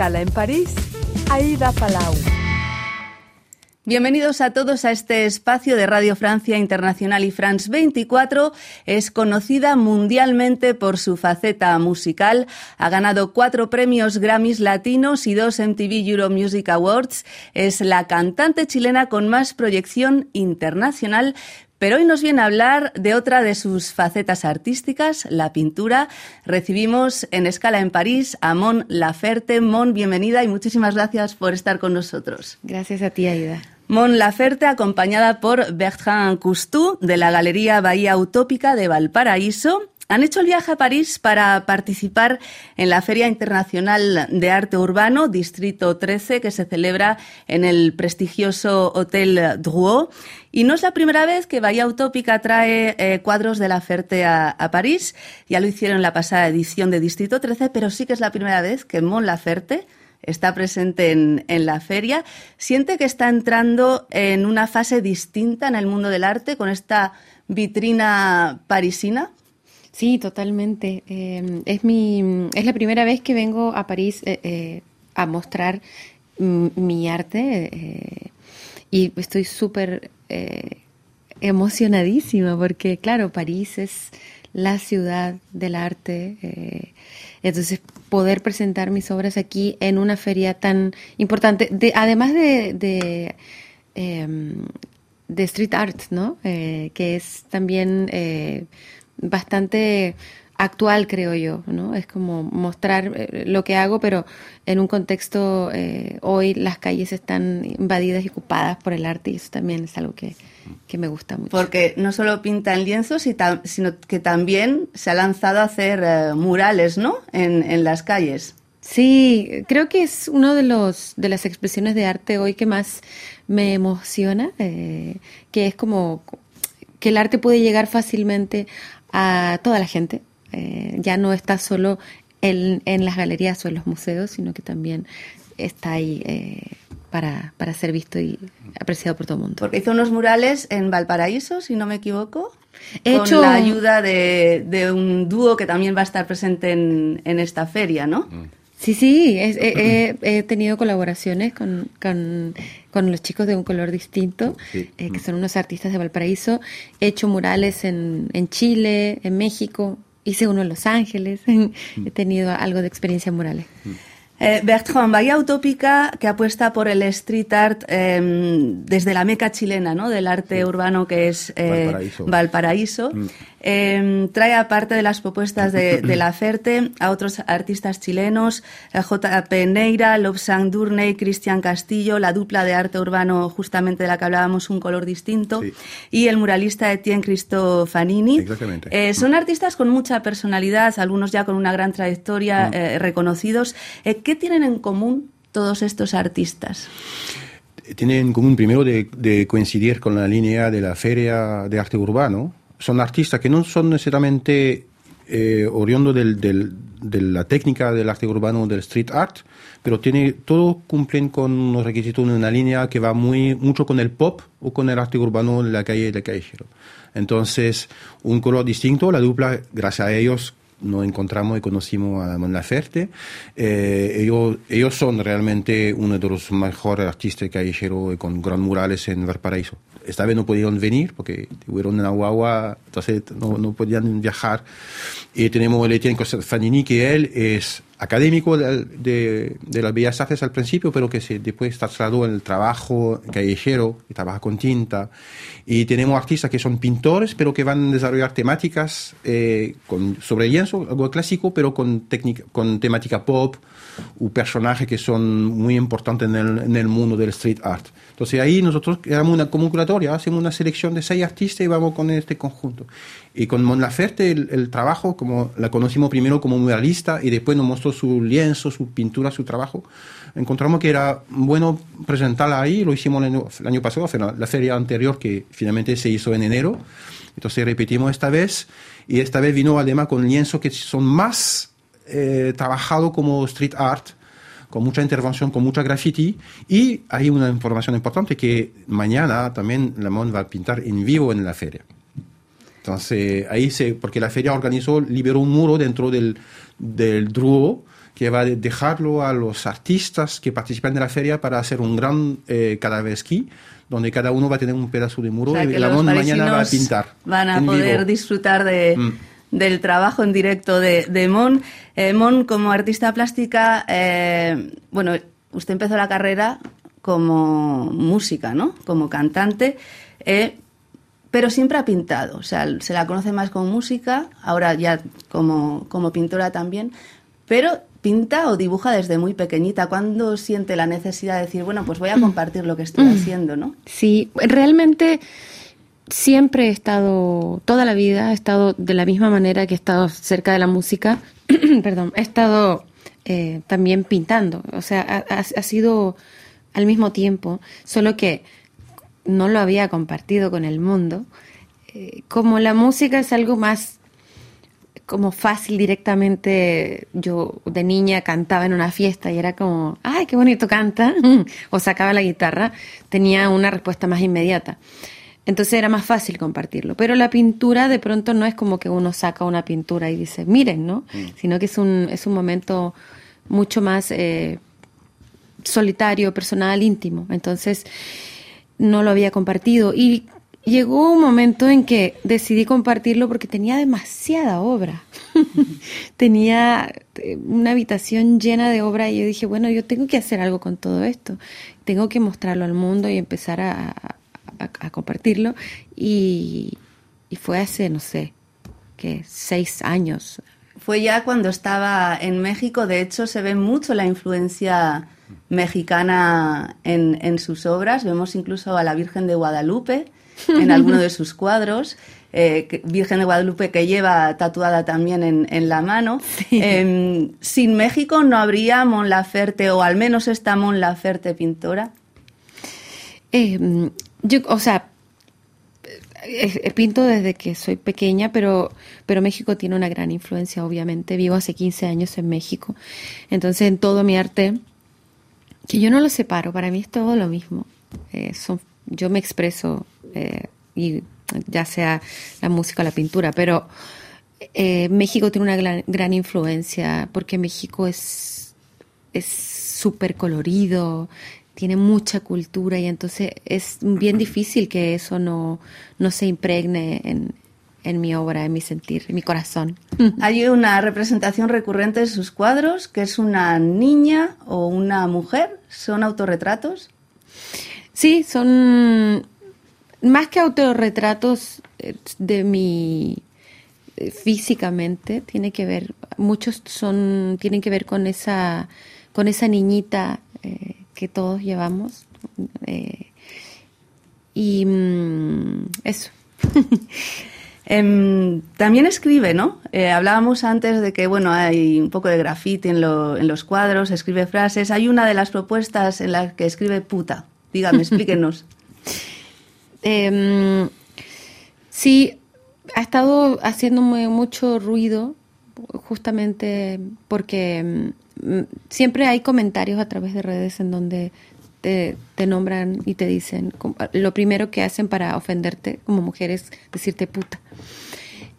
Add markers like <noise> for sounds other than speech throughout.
en París, Aida Palau. Bienvenidos a todos a este espacio de Radio Francia Internacional y France 24. Es conocida mundialmente por su faceta musical. Ha ganado cuatro premios Grammys latinos y dos MTV Euro Music Awards. Es la cantante chilena con más proyección internacional, pero hoy nos viene a hablar de otra de sus facetas artísticas, la pintura. Recibimos en escala en París a Mon Laferte. Mon, bienvenida y muchísimas gracias por estar con nosotros. Gracias a ti, Aida. Mon Laferte, acompañada por Bertrand Cousteau de la Galería Bahía Utópica de Valparaíso, han hecho el viaje a París para participar en la Feria Internacional de Arte Urbano, Distrito 13, que se celebra en el prestigioso Hotel Drouot. Y no es la primera vez que Bahía Utópica trae eh, cuadros de la Ferte a, París. Ya lo hicieron en la pasada edición de Distrito 13, pero sí que es la primera vez que Mon Laferte está presente en, en, la feria. ¿Siente que está entrando en una fase distinta en el mundo del arte con esta vitrina parisina? Sí, totalmente. Em, es, mi, es la primera vez que vengo a París eh, eh, a mostrar mi arte eh, y estoy súper emocionadísima porque, claro, París es la ciudad del arte. entonces, poder presentar mis obras aquí en una feria tan importante, de, además de, de, em, de street art, ¿no? que es también bastante actual, creo yo, ¿no? Es como mostrar eh, lo que hago, pero en un contexto, eh, hoy las calles están invadidas y ocupadas por el arte y eso también es algo que, me gusta mucho. Porque no solo pinta en lienzos, sino que también se ha lanzado a hacer eh, murales, ¿no? En, en las calles. Sí, creo que es uno de los de las expresiones de arte hoy que más me emociona, que es como que el arte puede llegar fácilmente a toda la gente. Eh, ya no está solo en, en, las galerías o en los museos, sino que también está ahí eh, para, para, ser visto y apreciado por todo el mundo. Porque hizo unos murales en Valparaíso, si no me equivoco, He con hecho... la ayuda de, de, un dúo que también va a estar presente en, en esta feria, ¿no? Mm. Sí, sí, he, tenido colaboraciones con, con, con, los chicos de Un Color Distinto, eh, que son unos artistas de Valparaíso. He hecho murales en, en Chile, en México, hice uno en Los Ángeles. <laughs> he tenido algo de experiencia en murales. Mm. Eh, Bertrand, Bahía Utópica, que apuesta por el street art em, desde la meca chilena, ¿no? Del arte urbano que es eh, Valparaíso. Mm. Em, trae aparte de las propuestas de, la FERTE a otros artistas chilenos, eh, J.P. Neira, Lobsang Durney, Cristian Castillo, la dupla de arte urbano justamente de la que hablábamos, Un color distinto, y el muralista Etienne Cristofanini. Exactamente. Eh, son artistas con mucha personalidad, algunos ya con una gran trayectoria, mm. eh, reconocidos. ¿Qué tienen en común todos estos artistas? Tienen en común primero de coincidir con la línea de la Feria de Arte Urbano, son artistas que no son necesariamente eh, oriundos del, de la técnica del arte urbano del street art, pero tiene, todos cumplen con los requisitos de una línea que va muy, mucho con el pop o con el arte urbano de la calle de callejero. Entonces, un color distinto, la dupla, gracias a ellos, nos encontramos y conocimos a Mon Laferte. Eh, ellos, ellos son realmente uno de los mejores artistas callejeros con gran murales en Valparaíso esta vez no pudieron venir porque tuvieron una guagua, entonces no, no podían viajar. Y tenemos el Etienne Fanini, que él es académico de, de, las Bellas Artes al principio, pero que se, después trasladó en el trabajo callejero, y trabaja con tinta. Y tenemos artistas que son pintores, pero que van a desarrollar temáticas eh, con, sobre lienzo, algo clásico, pero con, técnica, con temática pop, o personajes que son muy importantes en el, en el mundo del street art. Entonces ahí nosotros éramos una como curatoria, hacemos una selección de seis artistas y vamos con este conjunto. Y con Mon Laferte el, el, trabajo, como la conocimos primero como muralista y después nos mostró su lienzo, su pintura, su trabajo, encontramos que era bueno presentarla ahí, lo hicimos el año, el año pasado, la feria anterior que finalmente se hizo en enero, entonces repetimos esta vez y esta vez vino además con lienzos que son más eh, trabajados como street art, con mucha intervención, con mucha graffiti. Y hay una información importante que mañana también la MON va a pintar en vivo en la feria. Entonces, ahí se, porque la feria organizó, liberó un muro dentro del, del Druo que va a dejarlo a los artistas que participan de la feria para hacer un gran eh, esquí donde cada uno va a tener un pedazo de muro y la mañana va a pintar. Van a poder disfrutar de, mm. del trabajo en directo de, de Mon. Eh, Mon, como artista plástica, eh, bueno, usted empezó la carrera como música, ¿no? Como cantante. Eh, pero siempre ha pintado, o sea, se la conoce más como música, ahora ya como, como pintora también, pero pinta o dibuja desde muy pequeñita. ¿Cuándo siente la necesidad de decir, bueno, pues voy a mm. compartir lo que estoy mm. haciendo, ¿no? Sí, realmente siempre he estado, toda la vida he estado de la misma manera que he estado cerca de la música, <clears throat> perdón, he estado eh, también pintando, o sea, ha, sido al mismo tiempo, solo que no lo había compartido con el mundo. Eh, como la música es algo más como fácil directamente. Yo de niña cantaba en una fiesta y era como, ay, qué bonito canta, <laughs> o sacaba la guitarra, tenía una respuesta más inmediata. Entonces era más fácil compartirlo. Pero la pintura de pronto no es como que uno saca una pintura y dice, miren, ¿no? Mm. Sino que es un, es un momento mucho más eh, solitario, personal, íntimo. Entonces no lo había compartido. Y llegó un momento en que decidí compartirlo porque tenía demasiada obra. <laughs> tenía eh, una habitación llena de obra y yo dije, bueno, yo tengo que hacer algo con todo esto. Tengo que mostrarlo al mundo y empezar a, compartirlo. Y, fue hace, no sé, que seis años. Fue ya cuando estaba en México. De hecho, se ve mucho la influencia mexicana en, en sus obras. Vemos incluso a la Virgen de Guadalupe en alguno de sus cuadros. Eh, Virgen de Guadalupe que lleva tatuada también en, la mano. Em, sin México no habría Mon Laferte, o al menos esta Mon Laferte pintora. Em, yo, o sea, eh, eh, pinto desde que soy pequeña, pero, pero México tiene una gran influencia, obviamente. Vivo hace 15 años en México. Entonces, en todo mi arte, que yo no lo separo, para mí es todo lo mismo. son, yo me expreso eh, y ya sea la música o la pintura, pero eh, México tiene una gran, influencia porque México es súper colorido, tiene mucha cultura y entonces es bien difícil que eso no, no se impregne en, en mi obra, en mi sentir, en mi corazón. <laughs> Hay una representación recurrente de sus cuadros, que es una niña o una mujer. ¿Son autorretratos? Sí, son más que autorretratos eh, de mi eh, físicamente tiene que ver muchos son tienen que ver con esa con esa niñita eh, que todos llevamos y mm, eso <laughs> em, también escribe, ¿no? hablábamos antes de que, bueno, hay un poco de graffiti en, en los cuadros, escribe frases. Hay una de las propuestas en las que escribe puta. Dígame, explíquenos. <laughs> Eh, sí, ha estado haciendo mucho ruido justamente porque mm, siempre hay comentarios a través de redes en donde te, nombran y te dicen, lo primero que hacen para ofenderte como mujer es decirte puta.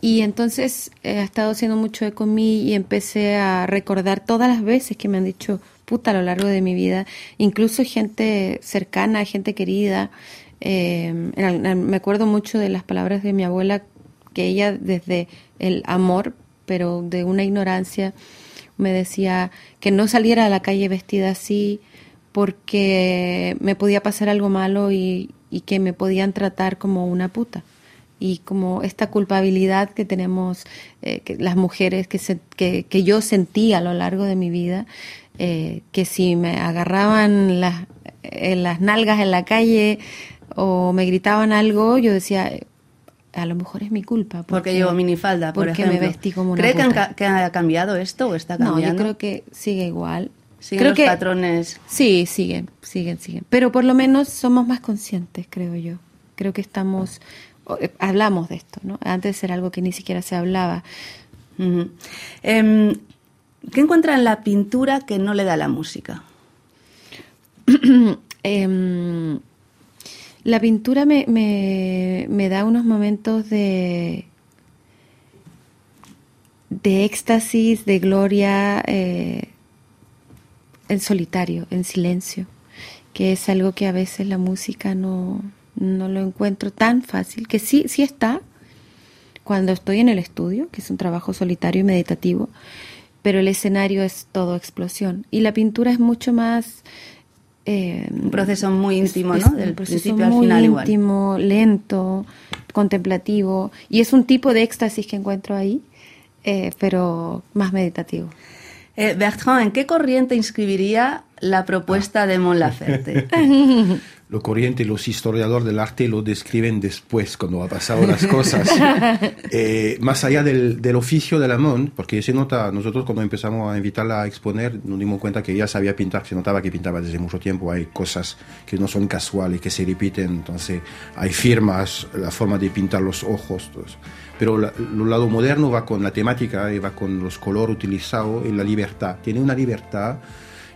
Y entonces eh, ha estado haciendo mucho eco en mí y empecé a recordar todas las veces que me han dicho puta a lo largo de mi vida, incluso gente cercana, gente querida, eh, me acuerdo mucho de las palabras de mi abuela, que ella desde el amor, pero de una ignorancia, me decía que no saliera a la calle vestida así porque me podía pasar algo malo y, que me podían tratar como una puta. Y como esta culpabilidad que tenemos eh, que las mujeres, que, se, que, que, yo sentí a lo largo de mi vida, eh, que si me agarraban las, las nalgas en la calle, o me gritaban algo, yo decía, a lo mejor es mi culpa. Porque, llevo minifalda, por porque me vestí como una ¿Cree que, ha cambiado esto o está cambiando? No, yo creo que sigue igual. ¿Siguen creo los que, patrones? Sí, siguen, siguen, siguen. Pero por lo menos somos más conscientes, creo yo. Creo que estamos, eh, hablamos de esto, ¿no? Antes era algo que ni siquiera se hablaba. Em, ¿Qué encuentra en la pintura que no le da la música? eh, <clears throat> la pintura me, me, da unos momentos de, de éxtasis, de gloria, eh, en solitario, en silencio, que es algo que a veces la música no, no lo encuentro tan fácil, que sí, sí está cuando estoy en el estudio, que es un trabajo solitario y meditativo, pero el escenario es todo explosión. Y la pintura es mucho más... Eh, un proceso muy íntimo, ¿no? Del principio al final íntimo, lento, contemplativo, y es un tipo de éxtasis que encuentro ahí, eh, pero más meditativo. Eh, Bertrand, ¿en qué corriente inscribiría la propuesta de Mon Laferte? <laughs> lo corriente, los historiadores del arte lo describen después, cuando ha pasado las cosas. <laughs> Eh, más allá del, del, oficio de la Mon, porque se nota, nosotros cuando empezamos a invitarla a exponer, nos dimos cuenta que ella sabía pintar, se notaba que pintaba desde mucho tiempo, hay cosas que no son casuales, que se repiten, entonces hay firmas, la forma de pintar los ojos, todo eso pero el lado moderno va con la temática y va con los colores utilizados y la libertad. Tiene una libertad.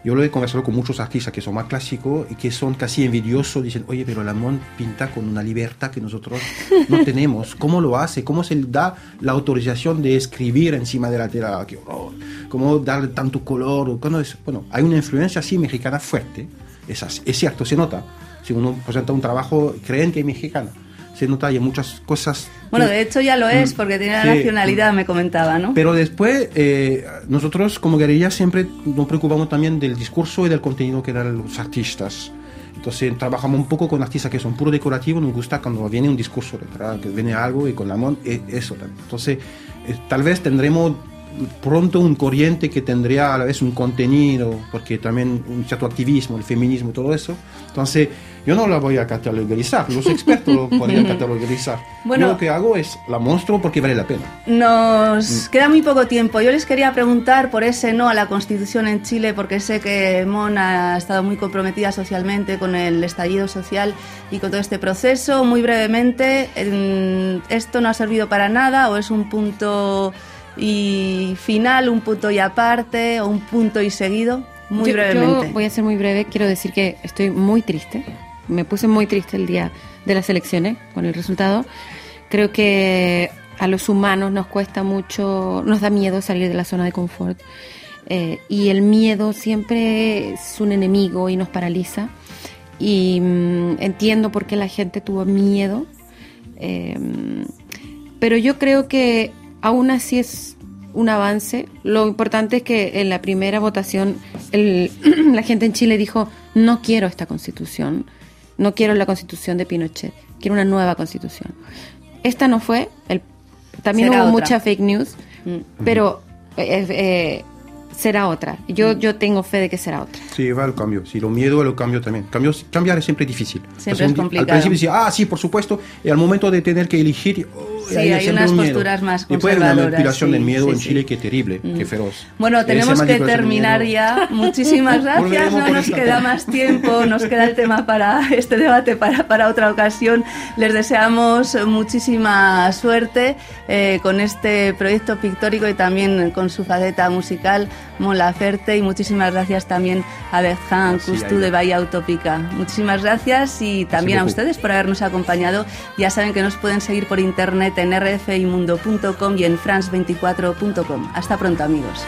Yo lo he conversado con muchos artistas que son más clásicos y que son casi envidiosos. Dicen, oye, pero Lamont pinta con una libertad que nosotros no <laughs> tenemos. ¿Cómo lo hace? ¿Cómo se le da la autorización de escribir encima de la tela? ¿Cómo darle tanto color? Bueno, hay una influencia así mexicana fuerte. Es, es cierto, se nota. Si uno presenta un trabajo, creen que es mexicano se nota hay muchas cosas. Bueno, de hecho ya lo es, mm, porque tiene la nacionalidad, me comentaba, ¿no? Pero después, eh, nosotros como guerrilla siempre nos preocupamos también del discurso y del contenido que dan los artistas. Entonces trabajamos un poco con artistas que son puro decorativos, nos gusta cuando viene un discurso detrás, que viene algo y con la mon, eh, eso también. Entonces, eh, tal vez tendremos pronto un corriente que tendría a la vez un contenido, porque también un cierto activismo, el feminismo, todo eso. Entonces, yo no la voy a categorizar, los <laughs> expertos lo podrían categorizar. Bueno, yo lo que hago es la monstruo porque vale la pena. Nos mm. queda muy poco tiempo. Yo les quería preguntar por ese no a la Constitución en Chile, porque sé que Mon ha estado muy comprometida socialmente con el estallido social y con todo este proceso. Muy brevemente, ¿esto no ha servido para nada o es un punto y final, un punto y aparte o un punto y seguido? Muy brevemente. Yo voy a ser muy breve. Quiero decir que estoy muy triste. Me puse muy triste el día de las elecciones con el resultado. Creo que a los humanos nos cuesta mucho, nos da miedo salir de la zona de confort. Eh, y el miedo siempre es un enemigo y nos paraliza. Y mm, entiendo por qué la gente tuvo miedo. Eh, pero yo creo que aún así es un avance. Lo importante es que en la primera votación <clears throat> la gente en Chile dijo, no quiero esta constitución, no quiero la constitución de Pinochet, quiero una nueva constitución. Esta no fue, el, también hubo mucha fake news, mm. pero eh, eh, será otra. Yo, yo tengo fe de que será otra. Sí, va al cambio. Sí, lo miedo a lo cambio también. Cambios, cambiar es siempre difícil. Siempre es complicado. Al principio decía, ah, sí, por supuesto. Y al momento de tener que elegir, oh, sí, hay, unas posturas más Y puede una manipulación del miedo en Chile que terrible, mm. que feroz. Bueno, tenemos que terminar ya. <laughs> Muchísimas gracias. no nos queda más tiempo. Nos queda el tema para este debate para, para otra ocasión. Les deseamos muchísima suerte eh, con este proyecto pictórico y también con su faceta musical. Mola Ferte y muchísimas gracias también a Bertrand Custú de Bahía Utópica. Muchísimas gracias y también a ustedes por habernos acompañado. Ya saben que nos pueden seguir por internet en rfimundo.com y en france24.com. Hasta pronto amigos.